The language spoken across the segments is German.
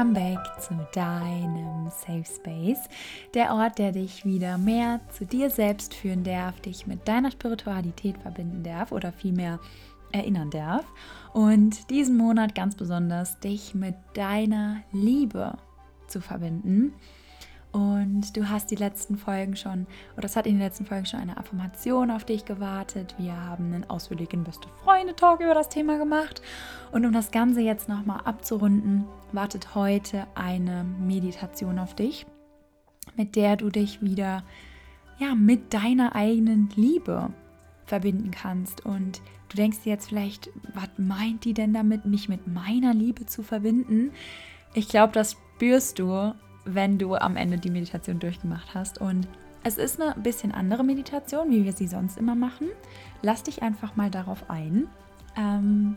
Welcome back zu deinem Safe Space, der Ort, der dich wieder mehr zu dir selbst führen darf, dich mit deiner Spiritualität verbinden darf oder vielmehr erinnern darf. Und diesen Monat ganz besonders dich mit deiner Liebe zu verbinden und du hast die letzten Folgen schon, oder es hat in den letzten Folgen schon eine Affirmation auf dich gewartet. Wir haben einen ausführlichen Beste Freunde-Talk über das Thema gemacht. Und um das Ganze jetzt nochmal abzurunden, wartet heute eine Meditation auf dich, mit der du dich wieder ja, mit deiner eigenen Liebe verbinden kannst. Und du denkst dir jetzt vielleicht, was meint die denn damit, mich mit meiner Liebe zu verbinden? Ich glaube, das spürst du wenn du am Ende die Meditation durchgemacht hast. Und es ist eine bisschen andere Meditation, wie wir sie sonst immer machen. Lass dich einfach mal darauf ein. Ähm,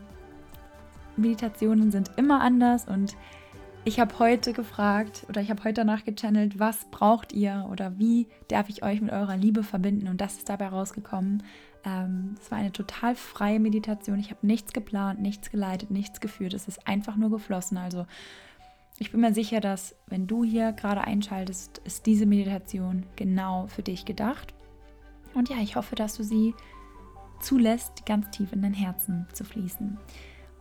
Meditationen sind immer anders und ich habe heute gefragt oder ich habe heute danach gechannelt, was braucht ihr oder wie darf ich euch mit eurer Liebe verbinden und das ist dabei rausgekommen. Ähm, es war eine total freie Meditation. Ich habe nichts geplant, nichts geleitet, nichts geführt. Es ist einfach nur geflossen. Also ich bin mir sicher, dass wenn du hier gerade einschaltest, ist diese Meditation genau für dich gedacht. Und ja, ich hoffe, dass du sie zulässt, ganz tief in dein Herzen zu fließen.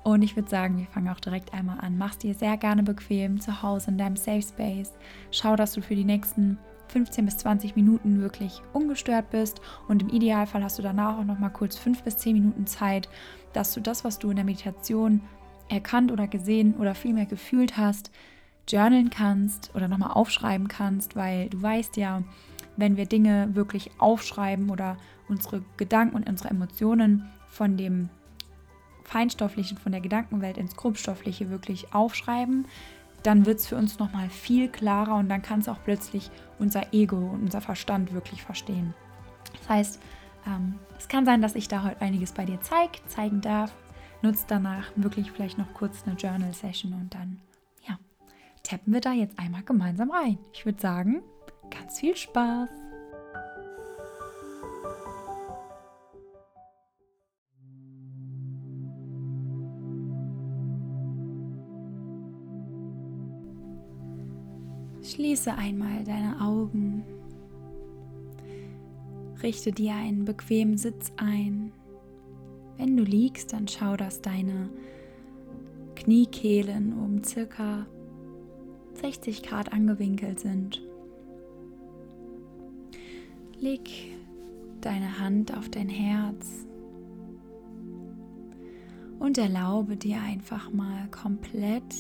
Und ich würde sagen, wir fangen auch direkt einmal an. Mach dir sehr gerne bequem zu Hause in deinem Safe Space. Schau, dass du für die nächsten 15 bis 20 Minuten wirklich ungestört bist und im Idealfall hast du danach auch noch mal kurz 5 bis 10 Minuten Zeit, dass du das, was du in der Meditation erkannt oder gesehen oder vielmehr gefühlt hast, journalen kannst oder nochmal aufschreiben kannst, weil du weißt ja, wenn wir Dinge wirklich aufschreiben oder unsere Gedanken und unsere Emotionen von dem Feinstofflichen, von der Gedankenwelt ins Grobstoffliche wirklich aufschreiben, dann wird es für uns nochmal viel klarer und dann kann es auch plötzlich unser Ego und unser Verstand wirklich verstehen. Das heißt, ähm, es kann sein, dass ich da heute einiges bei dir zeig, zeigen darf nutzt danach wirklich vielleicht noch kurz eine Journal-Session und dann, ja, tappen wir da jetzt einmal gemeinsam rein. Ich würde sagen, ganz viel Spaß! Schließe einmal deine Augen. Richte dir einen bequemen Sitz ein. Wenn du liegst, dann schau, dass deine Kniekehlen um circa 60 Grad angewinkelt sind. Leg deine Hand auf dein Herz und erlaube dir einfach mal komplett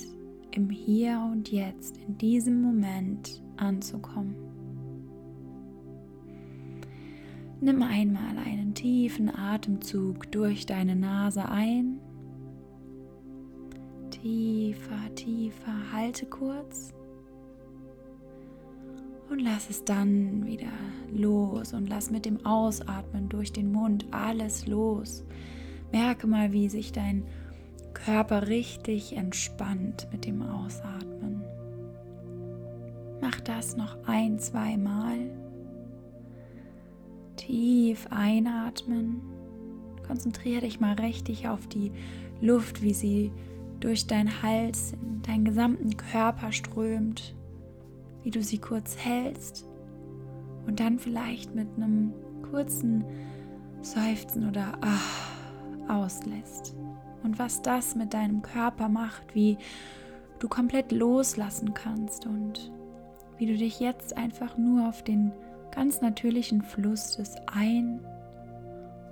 im Hier und Jetzt, in diesem Moment anzukommen. Nimm einmal einen tiefen Atemzug durch deine Nase ein. Tiefer, tiefer, halte kurz. Und lass es dann wieder los und lass mit dem Ausatmen durch den Mund alles los. Merke mal, wie sich dein Körper richtig entspannt mit dem Ausatmen. Mach das noch ein, zwei Mal. Tief einatmen. Konzentriere dich mal richtig auf die Luft, wie sie durch deinen Hals in deinen gesamten Körper strömt, wie du sie kurz hältst und dann vielleicht mit einem kurzen Seufzen oder ah auslässt. Und was das mit deinem Körper macht, wie du komplett loslassen kannst und wie du dich jetzt einfach nur auf den ganz natürlichen Fluss des Ein-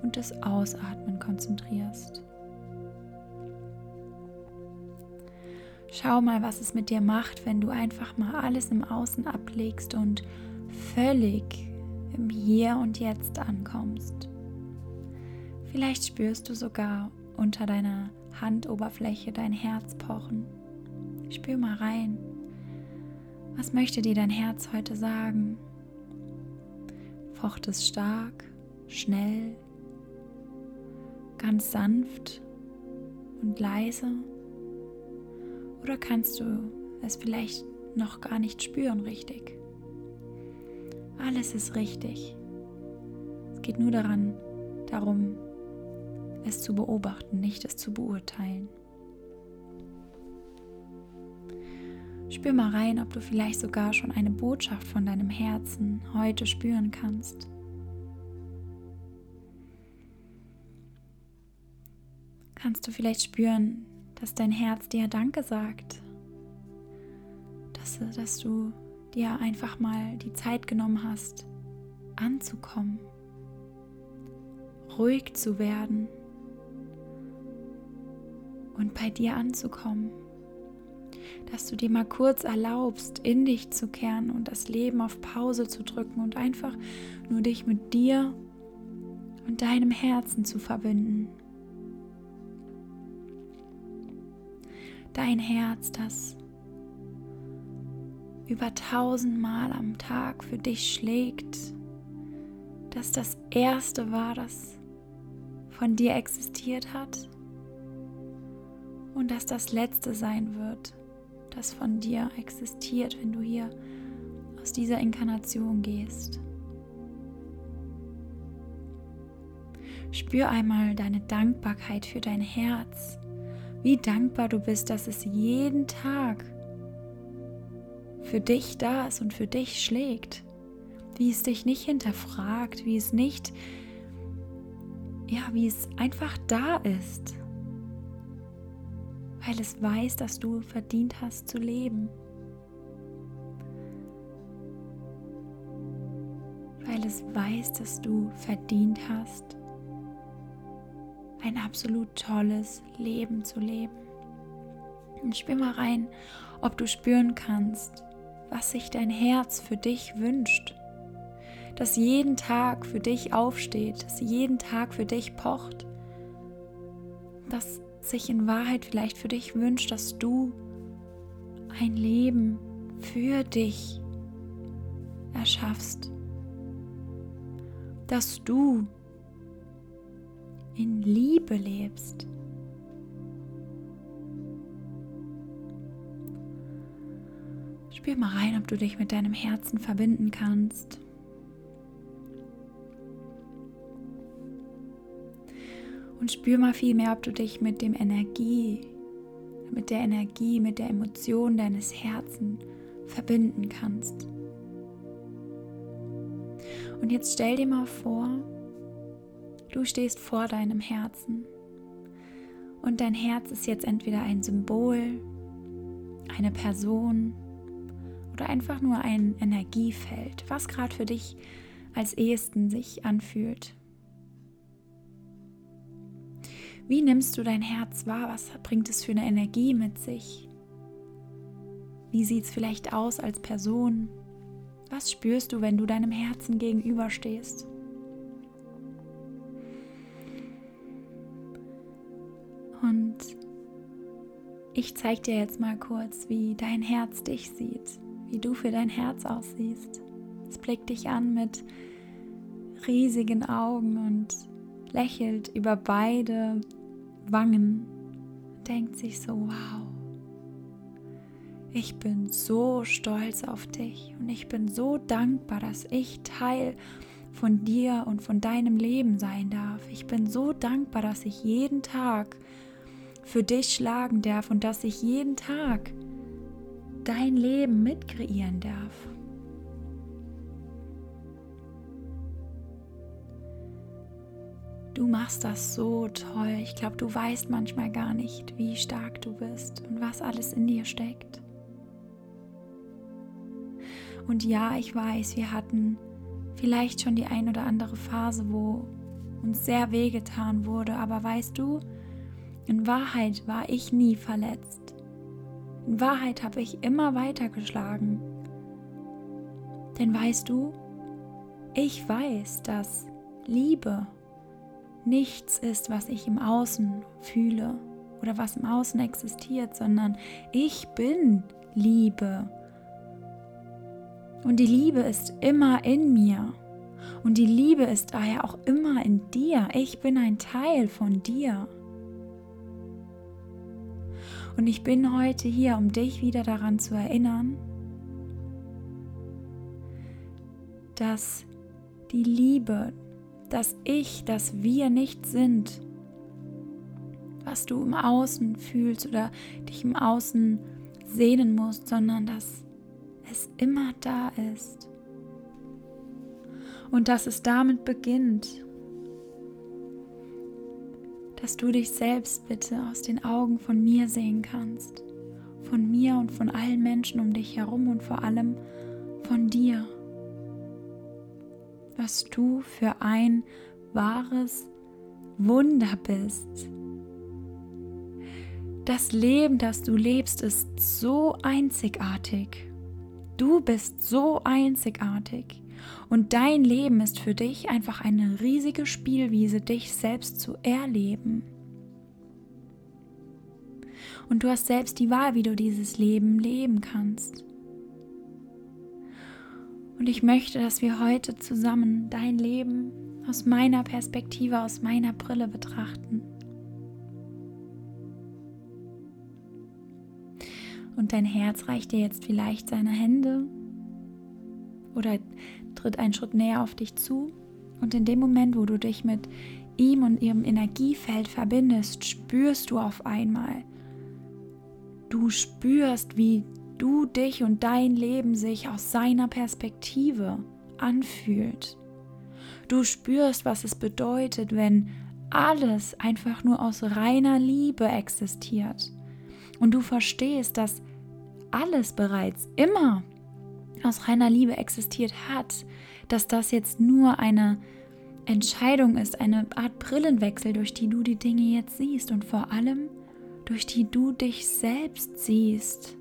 und des Ausatmen konzentrierst. Schau mal, was es mit dir macht, wenn du einfach mal alles im Außen ablegst und völlig im Hier und Jetzt ankommst. Vielleicht spürst du sogar unter deiner Handoberfläche dein Herz pochen. Spür mal rein. Was möchte dir dein Herz heute sagen? Pocht es stark, schnell, ganz sanft und leise? Oder kannst du es vielleicht noch gar nicht spüren richtig? Alles ist richtig. Es geht nur daran, darum, es zu beobachten, nicht es zu beurteilen. Spür mal rein, ob du vielleicht sogar schon eine Botschaft von deinem Herzen heute spüren kannst. Kannst du vielleicht spüren, dass dein Herz dir Danke sagt? Dass, dass du dir einfach mal die Zeit genommen hast, anzukommen, ruhig zu werden und bei dir anzukommen dass du dir mal kurz erlaubst, in dich zu kehren und das Leben auf Pause zu drücken und einfach nur dich mit dir und deinem Herzen zu verbinden. Dein Herz, das über tausendmal am Tag für dich schlägt, dass das erste war, das von dir existiert hat und dass das letzte sein wird, das von dir existiert, wenn du hier aus dieser Inkarnation gehst. Spür einmal deine Dankbarkeit für dein Herz, wie dankbar du bist, dass es jeden Tag für dich da ist und für dich schlägt, wie es dich nicht hinterfragt, wie es nicht, ja, wie es einfach da ist weil es weiß, dass du verdient hast zu leben. Weil es weiß, dass du verdient hast, ein absolut tolles Leben zu leben. Und spür mal rein, ob du spüren kannst, was sich dein Herz für dich wünscht. Dass jeden Tag für dich aufsteht, dass jeden Tag für dich pocht. Dass sich in Wahrheit vielleicht für dich wünscht, dass du ein Leben für dich erschaffst, dass du in Liebe lebst. Spür mal rein, ob du dich mit deinem Herzen verbinden kannst. Und spür mal viel mehr, ob du dich mit dem Energie, mit der Energie, mit der Emotion deines Herzens verbinden kannst. Und jetzt stell dir mal vor, du stehst vor deinem Herzen. Und dein Herz ist jetzt entweder ein Symbol, eine Person oder einfach nur ein Energiefeld, was gerade für dich als ehesten sich anfühlt. Wie nimmst du dein Herz wahr? Was bringt es für eine Energie mit sich? Wie sieht es vielleicht aus als Person? Was spürst du, wenn du deinem Herzen gegenüberstehst? Und ich zeige dir jetzt mal kurz, wie dein Herz dich sieht, wie du für dein Herz aussiehst. Es blickt dich an mit riesigen Augen und lächelt über beide Wangen, denkt sich so, wow, ich bin so stolz auf dich und ich bin so dankbar, dass ich Teil von dir und von deinem Leben sein darf. Ich bin so dankbar, dass ich jeden Tag für dich schlagen darf und dass ich jeden Tag dein Leben mitkreieren darf. Du machst das so toll. Ich glaube, du weißt manchmal gar nicht, wie stark du bist und was alles in dir steckt. Und ja, ich weiß, wir hatten vielleicht schon die ein oder andere Phase, wo uns sehr wehgetan wurde, aber weißt du, in Wahrheit war ich nie verletzt. In Wahrheit habe ich immer weitergeschlagen. Denn weißt du, ich weiß, dass Liebe nichts ist, was ich im Außen fühle oder was im Außen existiert, sondern ich bin Liebe. Und die Liebe ist immer in mir. Und die Liebe ist daher auch immer in dir. Ich bin ein Teil von dir. Und ich bin heute hier, um dich wieder daran zu erinnern, dass die Liebe, dass ich, dass wir nicht sind, was du im Außen fühlst oder dich im Außen sehnen musst, sondern dass es immer da ist. Und dass es damit beginnt, dass du dich selbst bitte aus den Augen von mir sehen kannst. Von mir und von allen Menschen um dich herum und vor allem von dir. Was du für ein wahres Wunder bist. Das Leben, das du lebst, ist so einzigartig. Du bist so einzigartig. Und dein Leben ist für dich einfach eine riesige Spielwiese, dich selbst zu erleben. Und du hast selbst die Wahl, wie du dieses Leben leben kannst. Und ich möchte, dass wir heute zusammen dein Leben aus meiner Perspektive, aus meiner Brille betrachten. Und dein Herz reicht dir jetzt vielleicht seine Hände oder tritt einen Schritt näher auf dich zu. Und in dem Moment, wo du dich mit ihm und ihrem Energiefeld verbindest, spürst du auf einmal, du spürst, wie du dich und dein Leben sich aus seiner Perspektive anfühlt. Du spürst, was es bedeutet, wenn alles einfach nur aus reiner Liebe existiert. Und du verstehst, dass alles bereits immer aus reiner Liebe existiert hat, dass das jetzt nur eine Entscheidung ist, eine Art Brillenwechsel, durch die du die Dinge jetzt siehst und vor allem durch die du dich selbst siehst.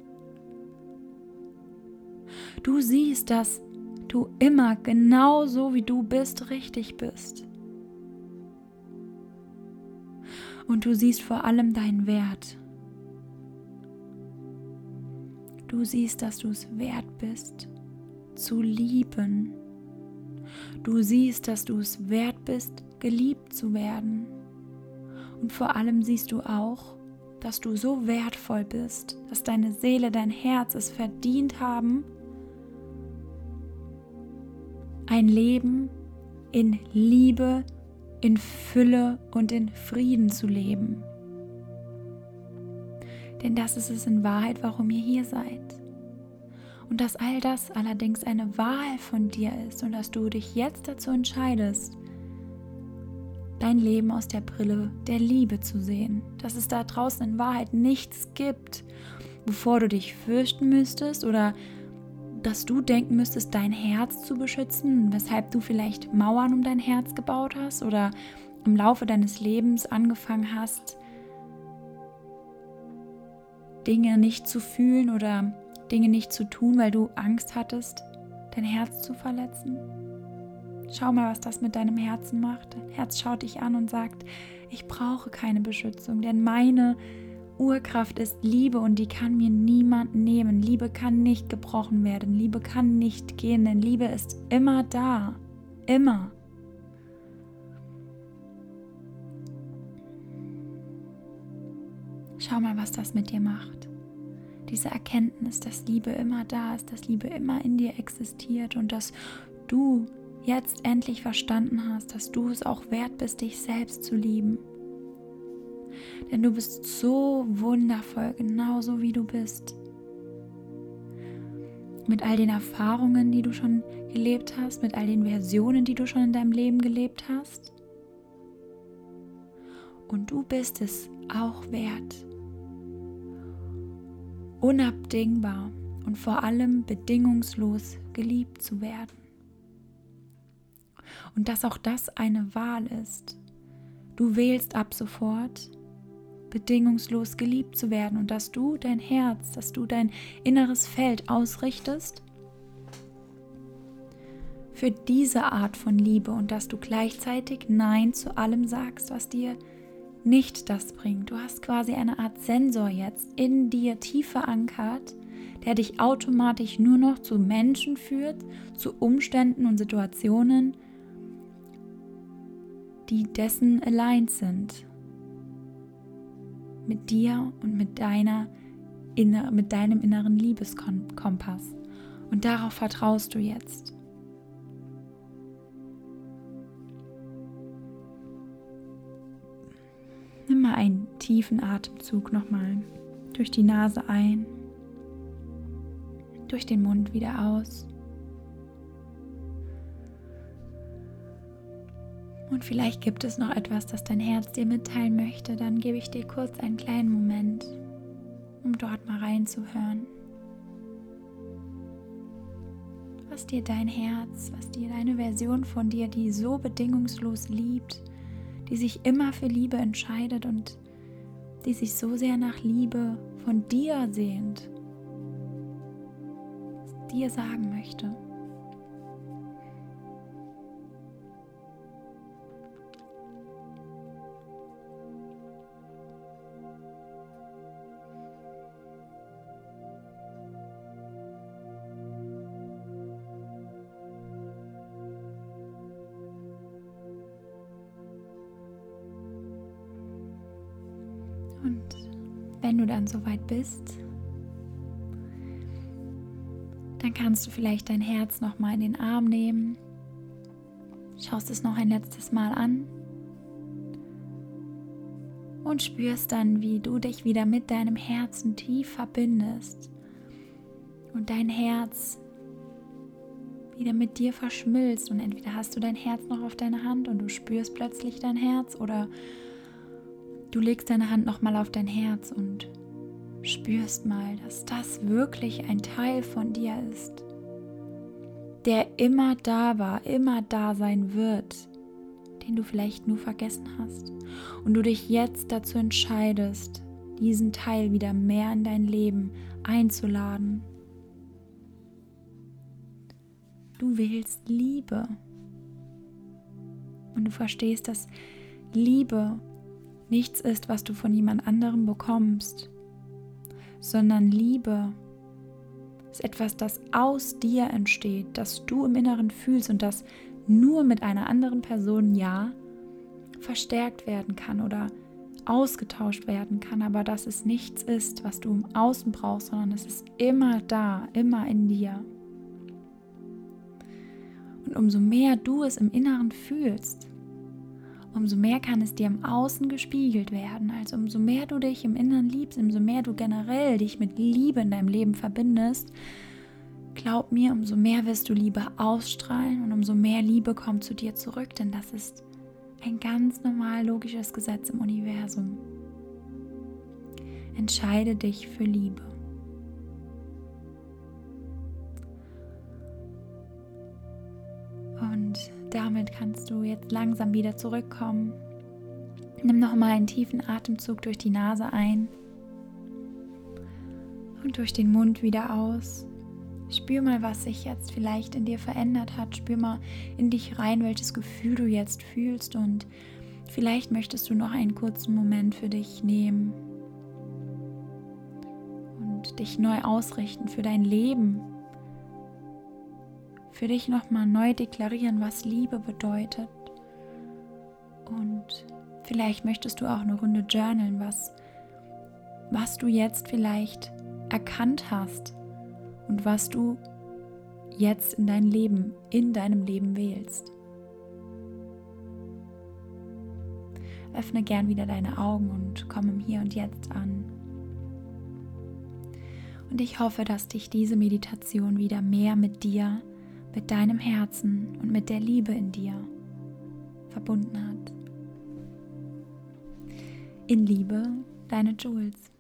Du siehst, dass du immer genau so wie du bist richtig bist. Und du siehst vor allem deinen Wert. Du siehst, dass du es wert bist, zu lieben. Du siehst, dass du es wert bist, geliebt zu werden. Und vor allem siehst du auch, dass du so wertvoll bist, dass deine Seele, dein Herz es verdient haben, ein Leben in Liebe, in Fülle und in Frieden zu leben. Denn das ist es in Wahrheit, warum ihr hier seid. Und dass all das allerdings eine Wahl von dir ist und dass du dich jetzt dazu entscheidest, dein Leben aus der Brille der Liebe zu sehen. Dass es da draußen in Wahrheit nichts gibt, wovor du dich fürchten müsstest oder dass du denken müsstest, dein Herz zu beschützen, weshalb du vielleicht Mauern um dein Herz gebaut hast oder im Laufe deines Lebens angefangen hast, Dinge nicht zu fühlen oder Dinge nicht zu tun, weil du Angst hattest, dein Herz zu verletzen? Schau mal, was das mit deinem Herzen macht. Dein Herz schaut dich an und sagt, ich brauche keine Beschützung, denn meine Urkraft ist Liebe und die kann mir niemand nehmen. Liebe kann nicht gebrochen werden, Liebe kann nicht gehen, denn Liebe ist immer da, immer. Schau mal, was das mit dir macht. Diese Erkenntnis, dass Liebe immer da ist, dass Liebe immer in dir existiert und dass du jetzt endlich verstanden hast, dass du es auch wert bist, dich selbst zu lieben. Denn du bist so wundervoll, genauso wie du bist. Mit all den Erfahrungen, die du schon gelebt hast, mit all den Versionen, die du schon in deinem Leben gelebt hast. Und du bist es auch wert, unabdingbar und vor allem bedingungslos geliebt zu werden. Und dass auch das eine Wahl ist. Du wählst ab sofort bedingungslos geliebt zu werden und dass du dein Herz, dass du dein inneres Feld ausrichtest für diese Art von Liebe und dass du gleichzeitig Nein zu allem sagst, was dir nicht das bringt. Du hast quasi eine Art Sensor jetzt in dir tief verankert, der dich automatisch nur noch zu Menschen führt, zu Umständen und Situationen, die dessen allein sind. Mit dir und mit deiner mit deinem inneren Liebeskompass. Und darauf vertraust du jetzt. Nimm mal einen tiefen Atemzug nochmal durch die Nase ein Durch den Mund wieder aus. Und vielleicht gibt es noch etwas, das dein Herz dir mitteilen möchte. Dann gebe ich dir kurz einen kleinen Moment, um dort mal reinzuhören. Was dir dein Herz, was dir deine Version von dir, die so bedingungslos liebt, die sich immer für Liebe entscheidet und die sich so sehr nach Liebe von dir sehnt, dir sagen möchte. Und wenn du dann soweit bist, dann kannst du vielleicht dein Herz noch mal in den Arm nehmen. Schaust es noch ein letztes Mal an und spürst dann, wie du dich wieder mit deinem Herzen tief verbindest und dein Herz wieder mit dir verschmilzt und entweder hast du dein Herz noch auf deiner Hand und du spürst plötzlich dein Herz oder Du legst deine Hand nochmal auf dein Herz und spürst mal, dass das wirklich ein Teil von dir ist, der immer da war, immer da sein wird, den du vielleicht nur vergessen hast. Und du dich jetzt dazu entscheidest, diesen Teil wieder mehr in dein Leben einzuladen. Du wählst Liebe. Und du verstehst, dass Liebe nichts ist, was du von jemand anderem bekommst, sondern Liebe ist etwas, das aus dir entsteht, das du im Inneren fühlst und das nur mit einer anderen Person ja verstärkt werden kann oder ausgetauscht werden kann, aber dass es nichts ist, was du im Außen brauchst, sondern es ist immer da, immer in dir. Und umso mehr du es im Inneren fühlst, umso mehr kann es dir im Außen gespiegelt werden. Also umso mehr du dich im Inneren liebst, umso mehr du generell dich mit Liebe in deinem Leben verbindest, glaub mir, umso mehr wirst du Liebe ausstrahlen und umso mehr Liebe kommt zu dir zurück, denn das ist ein ganz normal logisches Gesetz im Universum. Entscheide dich für Liebe. Damit kannst du jetzt langsam wieder zurückkommen. Nimm nochmal einen tiefen Atemzug durch die Nase ein und durch den Mund wieder aus. Spür mal, was sich jetzt vielleicht in dir verändert hat. Spür mal in dich rein, welches Gefühl du jetzt fühlst und vielleicht möchtest du noch einen kurzen Moment für dich nehmen und dich neu ausrichten für dein Leben, für dich nochmal neu deklarieren, was Liebe bedeutet. Und vielleicht möchtest du auch eine Runde journalen, was, was du jetzt vielleicht erkannt hast und was du jetzt in dein Leben, in deinem Leben wählst. Öffne gern wieder deine Augen und komm im Hier und Jetzt an. Und ich hoffe, dass dich diese Meditation wieder mehr mit dir mit deinem Herzen und mit der Liebe in dir verbunden hat. In Liebe, deine Jules.